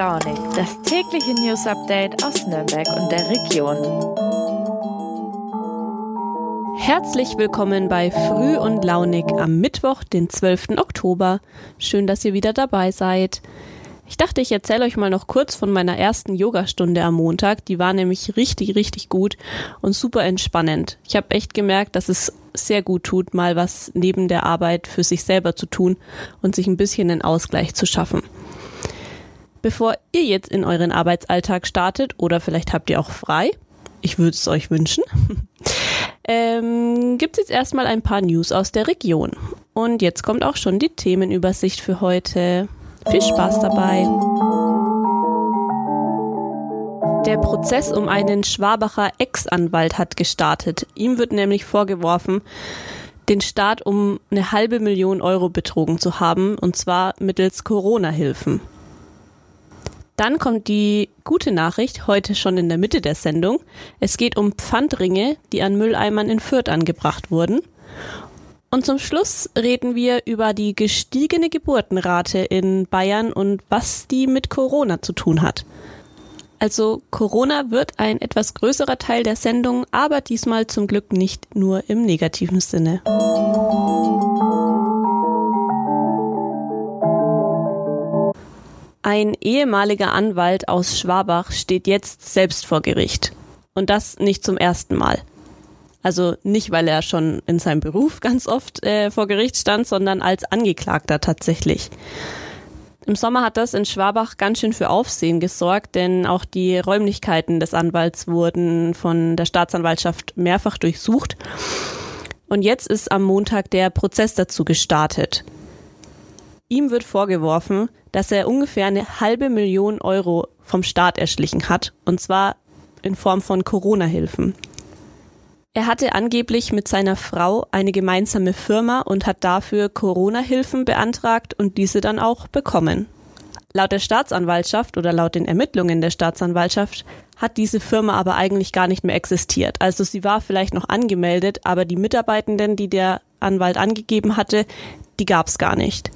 Launig, das tägliche News Update aus Nürnberg und der Region. Herzlich willkommen bei Früh und Launig am Mittwoch, den 12. Oktober. Schön, dass ihr wieder dabei seid. Ich dachte, ich erzähle euch mal noch kurz von meiner ersten Yogastunde am Montag. Die war nämlich richtig, richtig gut und super entspannend. Ich habe echt gemerkt, dass es sehr gut tut, mal was neben der Arbeit für sich selber zu tun und sich ein bisschen einen Ausgleich zu schaffen. Bevor ihr jetzt in euren Arbeitsalltag startet oder vielleicht habt ihr auch frei, ich würde es euch wünschen, ähm, gibt es jetzt erstmal ein paar News aus der Region. Und jetzt kommt auch schon die Themenübersicht für heute. Viel Spaß dabei. Der Prozess um einen Schwabacher Ex-Anwalt hat gestartet. Ihm wird nämlich vorgeworfen, den Staat um eine halbe Million Euro betrogen zu haben, und zwar mittels Corona-Hilfen. Dann kommt die gute Nachricht, heute schon in der Mitte der Sendung. Es geht um Pfandringe, die an Mülleimern in Fürth angebracht wurden. Und zum Schluss reden wir über die gestiegene Geburtenrate in Bayern und was die mit Corona zu tun hat. Also Corona wird ein etwas größerer Teil der Sendung, aber diesmal zum Glück nicht nur im negativen Sinne. Ein ehemaliger Anwalt aus Schwabach steht jetzt selbst vor Gericht. Und das nicht zum ersten Mal. Also nicht, weil er schon in seinem Beruf ganz oft äh, vor Gericht stand, sondern als Angeklagter tatsächlich. Im Sommer hat das in Schwabach ganz schön für Aufsehen gesorgt, denn auch die Räumlichkeiten des Anwalts wurden von der Staatsanwaltschaft mehrfach durchsucht. Und jetzt ist am Montag der Prozess dazu gestartet. Ihm wird vorgeworfen, dass er ungefähr eine halbe Million Euro vom Staat erschlichen hat, und zwar in Form von Corona-Hilfen. Er hatte angeblich mit seiner Frau eine gemeinsame Firma und hat dafür Corona-Hilfen beantragt und diese dann auch bekommen. Laut der Staatsanwaltschaft oder laut den Ermittlungen der Staatsanwaltschaft hat diese Firma aber eigentlich gar nicht mehr existiert. Also sie war vielleicht noch angemeldet, aber die Mitarbeitenden, die der Anwalt angegeben hatte, die gab es gar nicht.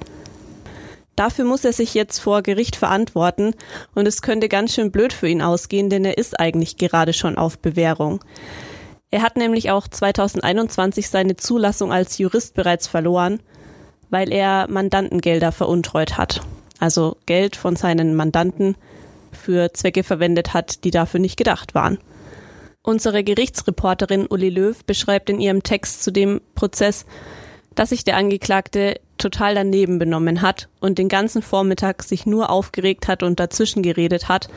Dafür muss er sich jetzt vor Gericht verantworten und es könnte ganz schön blöd für ihn ausgehen, denn er ist eigentlich gerade schon auf Bewährung. Er hat nämlich auch 2021 seine Zulassung als Jurist bereits verloren, weil er Mandantengelder veruntreut hat. Also Geld von seinen Mandanten für Zwecke verwendet hat, die dafür nicht gedacht waren. Unsere Gerichtsreporterin Uli Löw beschreibt in ihrem Text zu dem Prozess, dass sich der Angeklagte total daneben benommen hat und den ganzen Vormittag sich nur aufgeregt hat und dazwischen geredet hat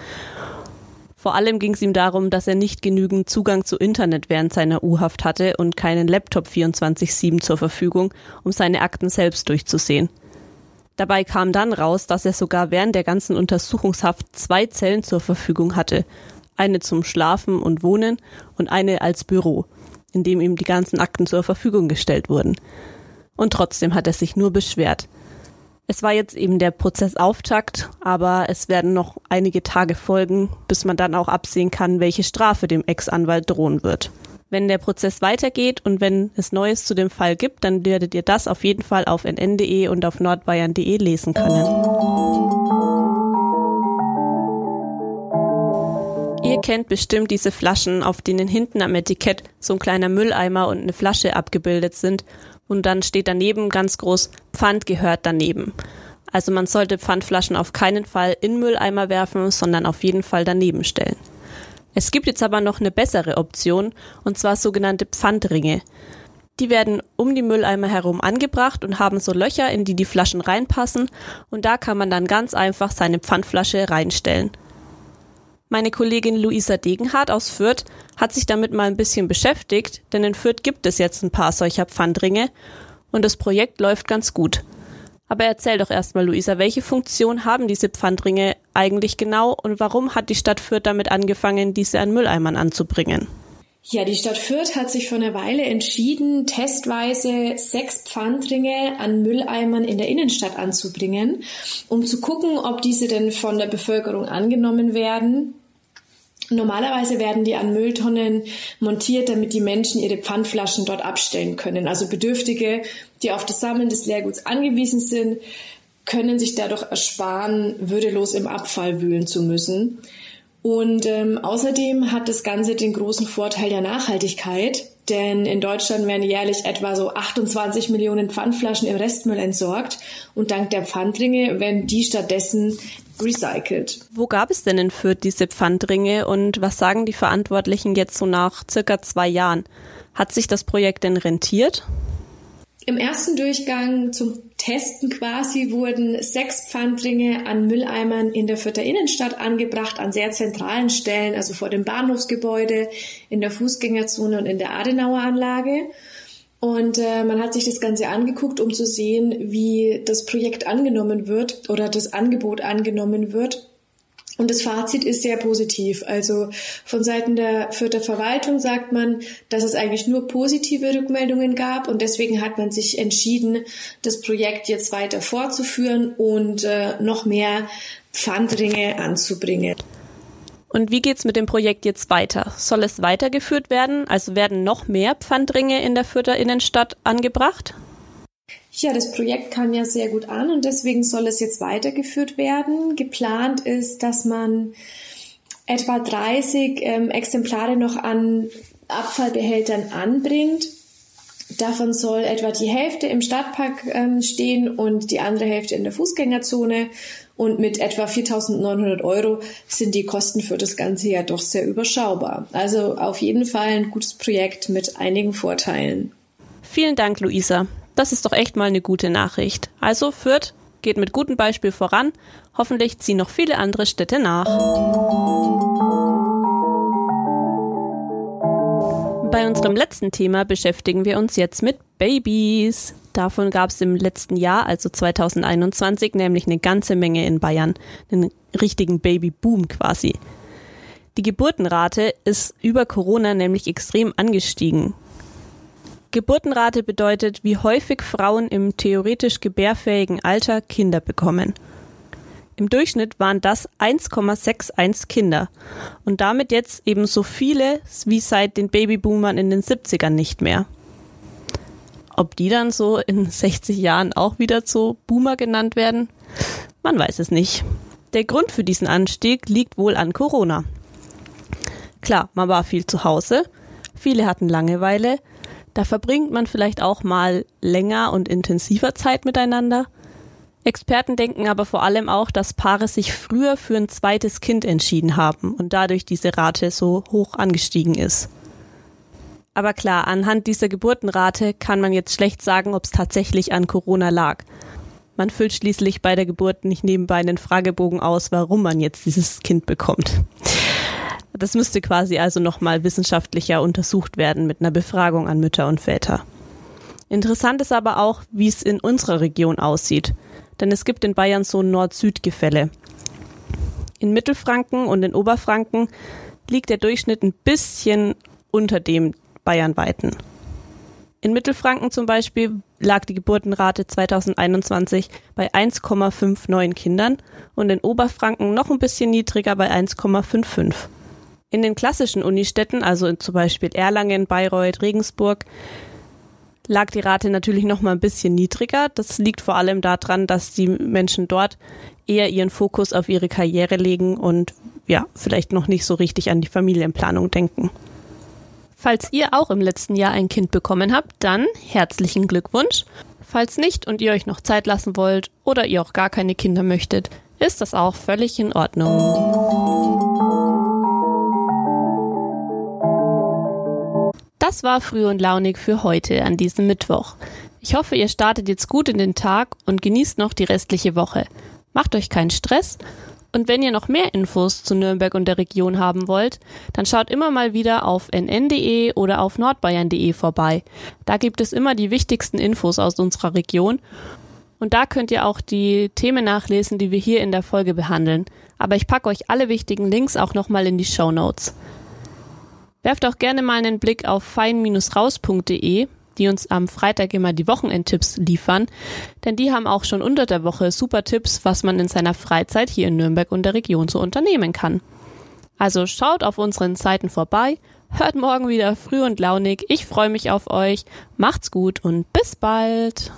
vor allem ging es ihm darum, dass er nicht genügend Zugang zu Internet während seiner U-Haft hatte und keinen Laptop 24-7 zur Verfügung, um seine Akten selbst durchzusehen. Dabei kam dann raus, dass er sogar während der ganzen Untersuchungshaft zwei Zellen zur Verfügung hatte. Eine zum Schlafen und Wohnen und eine als Büro, in dem ihm die ganzen Akten zur Verfügung gestellt wurden. Und trotzdem hat er sich nur beschwert. Es war jetzt eben der Prozessauftakt, aber es werden noch einige Tage folgen, bis man dann auch absehen kann, welche Strafe dem Ex-Anwalt drohen wird. Wenn der Prozess weitergeht und wenn es Neues zu dem Fall gibt, dann werdet ihr das auf jeden Fall auf nn.de und auf nordbayern.de lesen können. Kennt bestimmt diese Flaschen, auf denen hinten am Etikett so ein kleiner Mülleimer und eine Flasche abgebildet sind und dann steht daneben ganz groß Pfand gehört daneben. Also man sollte Pfandflaschen auf keinen Fall in Mülleimer werfen, sondern auf jeden Fall daneben stellen. Es gibt jetzt aber noch eine bessere Option, und zwar sogenannte Pfandringe. Die werden um die Mülleimer herum angebracht und haben so Löcher, in die die Flaschen reinpassen, und da kann man dann ganz einfach seine Pfandflasche reinstellen. Meine Kollegin Luisa Degenhardt aus Fürth hat sich damit mal ein bisschen beschäftigt, denn in Fürth gibt es jetzt ein paar solcher Pfandringe und das Projekt läuft ganz gut. Aber erzähl doch erstmal, Luisa, welche Funktion haben diese Pfandringe eigentlich genau und warum hat die Stadt Fürth damit angefangen, diese an Mülleimern anzubringen? Ja, die Stadt Fürth hat sich vor einer Weile entschieden, testweise sechs Pfandringe an Mülleimern in der Innenstadt anzubringen, um zu gucken, ob diese denn von der Bevölkerung angenommen werden Normalerweise werden die an Mülltonnen montiert, damit die Menschen ihre Pfandflaschen dort abstellen können. Also Bedürftige, die auf das Sammeln des Leerguts angewiesen sind, können sich dadurch ersparen, würdelos im Abfall wühlen zu müssen. Und ähm, außerdem hat das Ganze den großen Vorteil der Nachhaltigkeit, denn in Deutschland werden jährlich etwa so 28 Millionen Pfandflaschen im Restmüll entsorgt und dank der Pfandringe werden die stattdessen recycelt. Wo gab es denn in Fürth diese Pfandringe und was sagen die Verantwortlichen jetzt so nach circa zwei Jahren? Hat sich das Projekt denn rentiert? Im ersten Durchgang zum Testen quasi wurden sechs Pfandringe an Mülleimern in der Fürther Innenstadt angebracht, an sehr zentralen Stellen, also vor dem Bahnhofsgebäude, in der Fußgängerzone und in der Adenauer Anlage. Und äh, man hat sich das Ganze angeguckt, um zu sehen, wie das Projekt angenommen wird oder das Angebot angenommen wird. Und das Fazit ist sehr positiv. Also von Seiten der Fürther Verwaltung sagt man, dass es eigentlich nur positive Rückmeldungen gab und deswegen hat man sich entschieden, das Projekt jetzt weiter fortzuführen und äh, noch mehr Pfandringe anzubringen. Und wie geht's mit dem Projekt jetzt weiter? Soll es weitergeführt werden? Also werden noch mehr Pfandringe in der Fürther Innenstadt angebracht? Ja, das Projekt kam ja sehr gut an und deswegen soll es jetzt weitergeführt werden. Geplant ist, dass man etwa 30 ähm, Exemplare noch an Abfallbehältern anbringt. Davon soll etwa die Hälfte im Stadtpark ähm, stehen und die andere Hälfte in der Fußgängerzone. Und mit etwa 4.900 Euro sind die Kosten für das Ganze ja doch sehr überschaubar. Also auf jeden Fall ein gutes Projekt mit einigen Vorteilen. Vielen Dank, Luisa. Das ist doch echt mal eine gute Nachricht. Also Fürth geht mit gutem Beispiel voran. Hoffentlich ziehen noch viele andere Städte nach. Bei unserem letzten Thema beschäftigen wir uns jetzt mit Babys. Davon gab es im letzten Jahr, also 2021, nämlich eine ganze Menge in Bayern. Einen richtigen Babyboom quasi. Die Geburtenrate ist über Corona nämlich extrem angestiegen. Geburtenrate bedeutet, wie häufig Frauen im theoretisch gebärfähigen Alter Kinder bekommen. Im Durchschnitt waren das 1,61 Kinder und damit jetzt eben so viele wie seit den Babyboomern in den 70ern nicht mehr. Ob die dann so in 60 Jahren auch wieder zu Boomer genannt werden? Man weiß es nicht. Der Grund für diesen Anstieg liegt wohl an Corona. Klar, man war viel zu Hause, viele hatten Langeweile, da verbringt man vielleicht auch mal länger und intensiver Zeit miteinander. Experten denken aber vor allem auch, dass Paare sich früher für ein zweites Kind entschieden haben und dadurch diese Rate so hoch angestiegen ist. Aber klar, anhand dieser Geburtenrate kann man jetzt schlecht sagen, ob es tatsächlich an Corona lag. Man füllt schließlich bei der Geburt nicht nebenbei einen Fragebogen aus, warum man jetzt dieses Kind bekommt. Das müsste quasi also nochmal wissenschaftlicher untersucht werden mit einer Befragung an Mütter und Väter. Interessant ist aber auch, wie es in unserer Region aussieht. Denn es gibt in Bayern so ein Nord-Süd-Gefälle. In Mittelfranken und in Oberfranken liegt der Durchschnitt ein bisschen unter dem bayernweiten. In Mittelfranken zum Beispiel lag die Geburtenrate 2021 bei 1,59 Kindern und in Oberfranken noch ein bisschen niedriger bei 1,55. In den klassischen Unistädten, also in zum Beispiel Erlangen, Bayreuth, Regensburg, lag die Rate natürlich noch mal ein bisschen niedriger. Das liegt vor allem daran, dass die Menschen dort eher ihren Fokus auf ihre Karriere legen und ja, vielleicht noch nicht so richtig an die Familienplanung denken. Falls ihr auch im letzten Jahr ein Kind bekommen habt, dann herzlichen Glückwunsch. Falls nicht und ihr euch noch Zeit lassen wollt oder ihr auch gar keine Kinder möchtet, ist das auch völlig in Ordnung. Das war früh und launig für heute an diesem Mittwoch. Ich hoffe, ihr startet jetzt gut in den Tag und genießt noch die restliche Woche. Macht euch keinen Stress und wenn ihr noch mehr Infos zu Nürnberg und der Region haben wollt, dann schaut immer mal wieder auf nn.de oder auf nordbayern.de vorbei. Da gibt es immer die wichtigsten Infos aus unserer Region und da könnt ihr auch die Themen nachlesen, die wir hier in der Folge behandeln. Aber ich packe euch alle wichtigen Links auch nochmal in die Show Notes. Werft auch gerne mal einen Blick auf fein-raus.de, die uns am Freitag immer die Wochenendtipps liefern, denn die haben auch schon unter der Woche super Tipps, was man in seiner Freizeit hier in Nürnberg und der Region so unternehmen kann. Also schaut auf unseren Seiten vorbei, hört morgen wieder früh und launig, ich freue mich auf euch, macht's gut und bis bald!